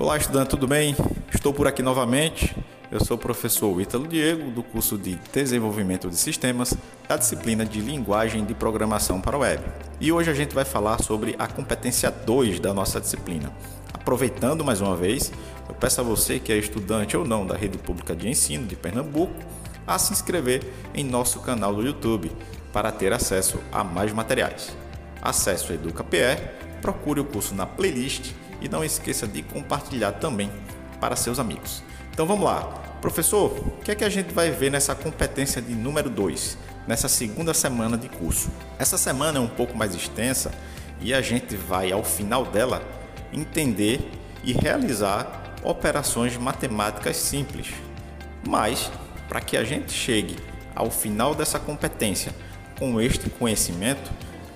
Olá, estudante, tudo bem? Estou por aqui novamente. Eu sou o professor Ítalo Diego, do curso de Desenvolvimento de Sistemas, da disciplina de Linguagem de Programação para Web. E hoje a gente vai falar sobre a competência 2 da nossa disciplina. Aproveitando mais uma vez, eu peço a você que é estudante ou não da Rede Pública de Ensino de Pernambuco a se inscrever em nosso canal do YouTube para ter acesso a mais materiais. Acesse o EducaPR, procure o curso na playlist e não esqueça de compartilhar também para seus amigos. Então vamos lá. Professor, o que é que a gente vai ver nessa competência de número 2, nessa segunda semana de curso? Essa semana é um pouco mais extensa e a gente vai, ao final dela, entender e realizar operações matemáticas simples. Mas, para que a gente chegue ao final dessa competência com este conhecimento,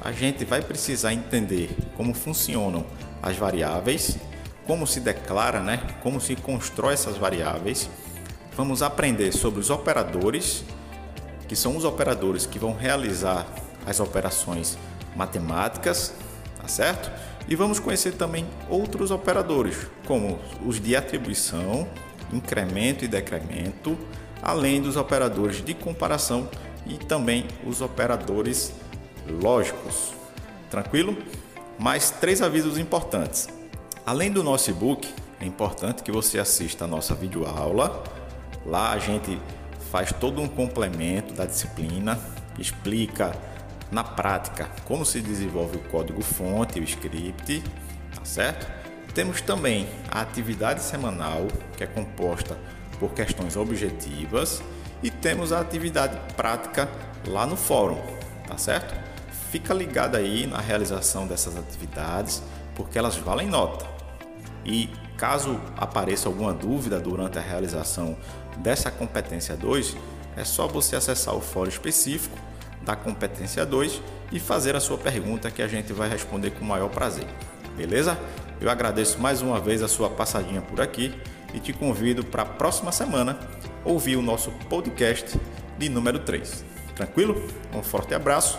a gente vai precisar entender como funcionam as variáveis, como se declara, né? como se constrói essas variáveis. Vamos aprender sobre os operadores, que são os operadores que vão realizar as operações matemáticas, tá certo? E vamos conhecer também outros operadores, como os de atribuição, incremento e decremento, além dos operadores de comparação e também os operadores lógicos. Tranquilo? Mais três avisos importantes. Além do nosso e-book, é importante que você assista a nossa videoaula. Lá a gente faz todo um complemento da disciplina, explica na prática como se desenvolve o código fonte, o script, tá certo? Temos também a atividade semanal, que é composta por questões objetivas, e temos a atividade prática lá no fórum, tá certo? Fica ligado aí na realização dessas atividades, porque elas valem nota. E caso apareça alguma dúvida durante a realização dessa competência 2, é só você acessar o fórum específico da competência 2 e fazer a sua pergunta que a gente vai responder com o maior prazer. Beleza? Eu agradeço mais uma vez a sua passadinha por aqui e te convido para a próxima semana ouvir o nosso podcast de número 3. Tranquilo? Um forte abraço